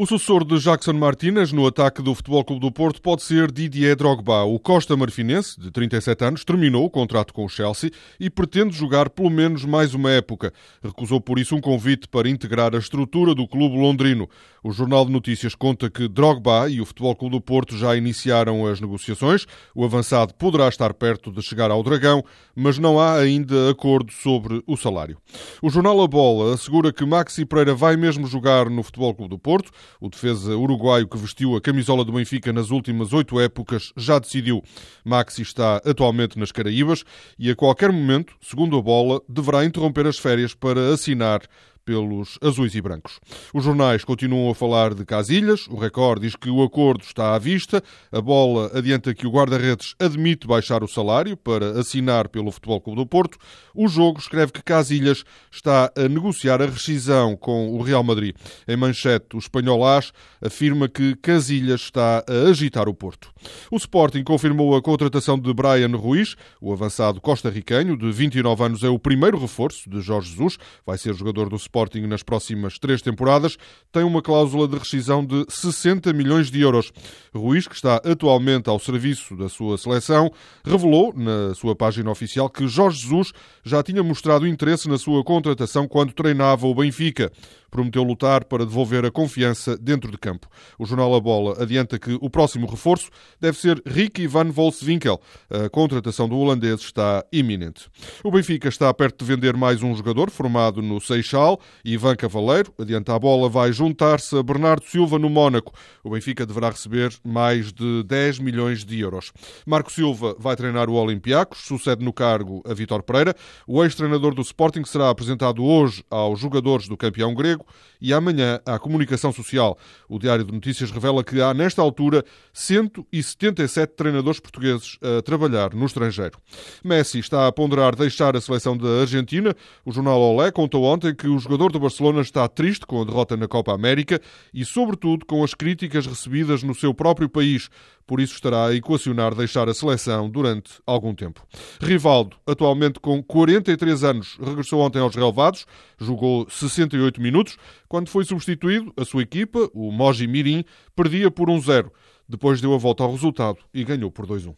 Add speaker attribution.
Speaker 1: O sucessor de Jackson Martínez no ataque do Futebol Clube do Porto pode ser Didier Drogba. O Costa Marfinense, de 37 anos, terminou o contrato com o Chelsea e pretende jogar pelo menos mais uma época. Recusou por isso um convite para integrar a estrutura do clube londrino. O Jornal de Notícias conta que Drogba e o Futebol Clube do Porto já iniciaram as negociações. O avançado poderá estar perto de chegar ao Dragão, mas não há ainda acordo sobre o salário. O jornal A Bola assegura que Maxi Pereira vai mesmo jogar no Futebol Clube do Porto. O defesa uruguaio que vestiu a camisola do Benfica nas últimas oito épocas já decidiu. Maxi está atualmente nas Caraíbas e a qualquer momento, segundo a bola, deverá interromper as férias para assinar pelos azuis e brancos. Os jornais continuam a falar de Casilhas, o Record diz que o acordo está à vista, a bola adianta que o guarda-redes admite baixar o salário para assinar pelo Futebol Clube do Porto, o jogo escreve que Casilhas está a negociar a rescisão com o Real Madrid. Em manchete, o espanhol AS afirma que Casilhas está a agitar o Porto. O Sporting confirmou a contratação de Brian Ruiz, o avançado costarriquenho de 29 anos é o primeiro reforço de Jorge Jesus, vai ser jogador do Sporting Sporting nas próximas três temporadas, tem uma cláusula de rescisão de 60 milhões de euros. Ruiz, que está atualmente ao serviço da sua seleção, revelou na sua página oficial que Jorge Jesus já tinha mostrado interesse na sua contratação quando treinava o Benfica prometeu lutar para devolver a confiança dentro de campo. O jornal A Bola adianta que o próximo reforço deve ser Ricky van Volswinkel. A contratação do holandês está iminente. O Benfica está perto de vender mais um jogador formado no Seixal. Ivan Cavaleiro, adianta a bola, vai juntar-se a Bernardo Silva no Mónaco. O Benfica deverá receber mais de 10 milhões de euros. Marco Silva vai treinar o Olympiacos, sucede no cargo a Vitor Pereira. O ex-treinador do Sporting será apresentado hoje aos jogadores do campeão grego emprego e amanhã à comunicação social. O Diário de Notícias revela que há, nesta altura, 177 treinadores portugueses a trabalhar no estrangeiro. Messi está a ponderar deixar a seleção da Argentina. O jornal Olé contou ontem que o jogador do Barcelona está triste com a derrota na Copa América e, sobretudo, com as críticas recebidas no seu próprio país. Por isso estará a equacionar deixar a seleção durante algum tempo. Rivaldo, atualmente com 43 anos, regressou ontem aos relevados, jogou 68 minutos. Quando foi substituído, a sua equipa, o Moji Mirim, perdia por 1-0. Depois deu a volta ao resultado e ganhou por 2-1.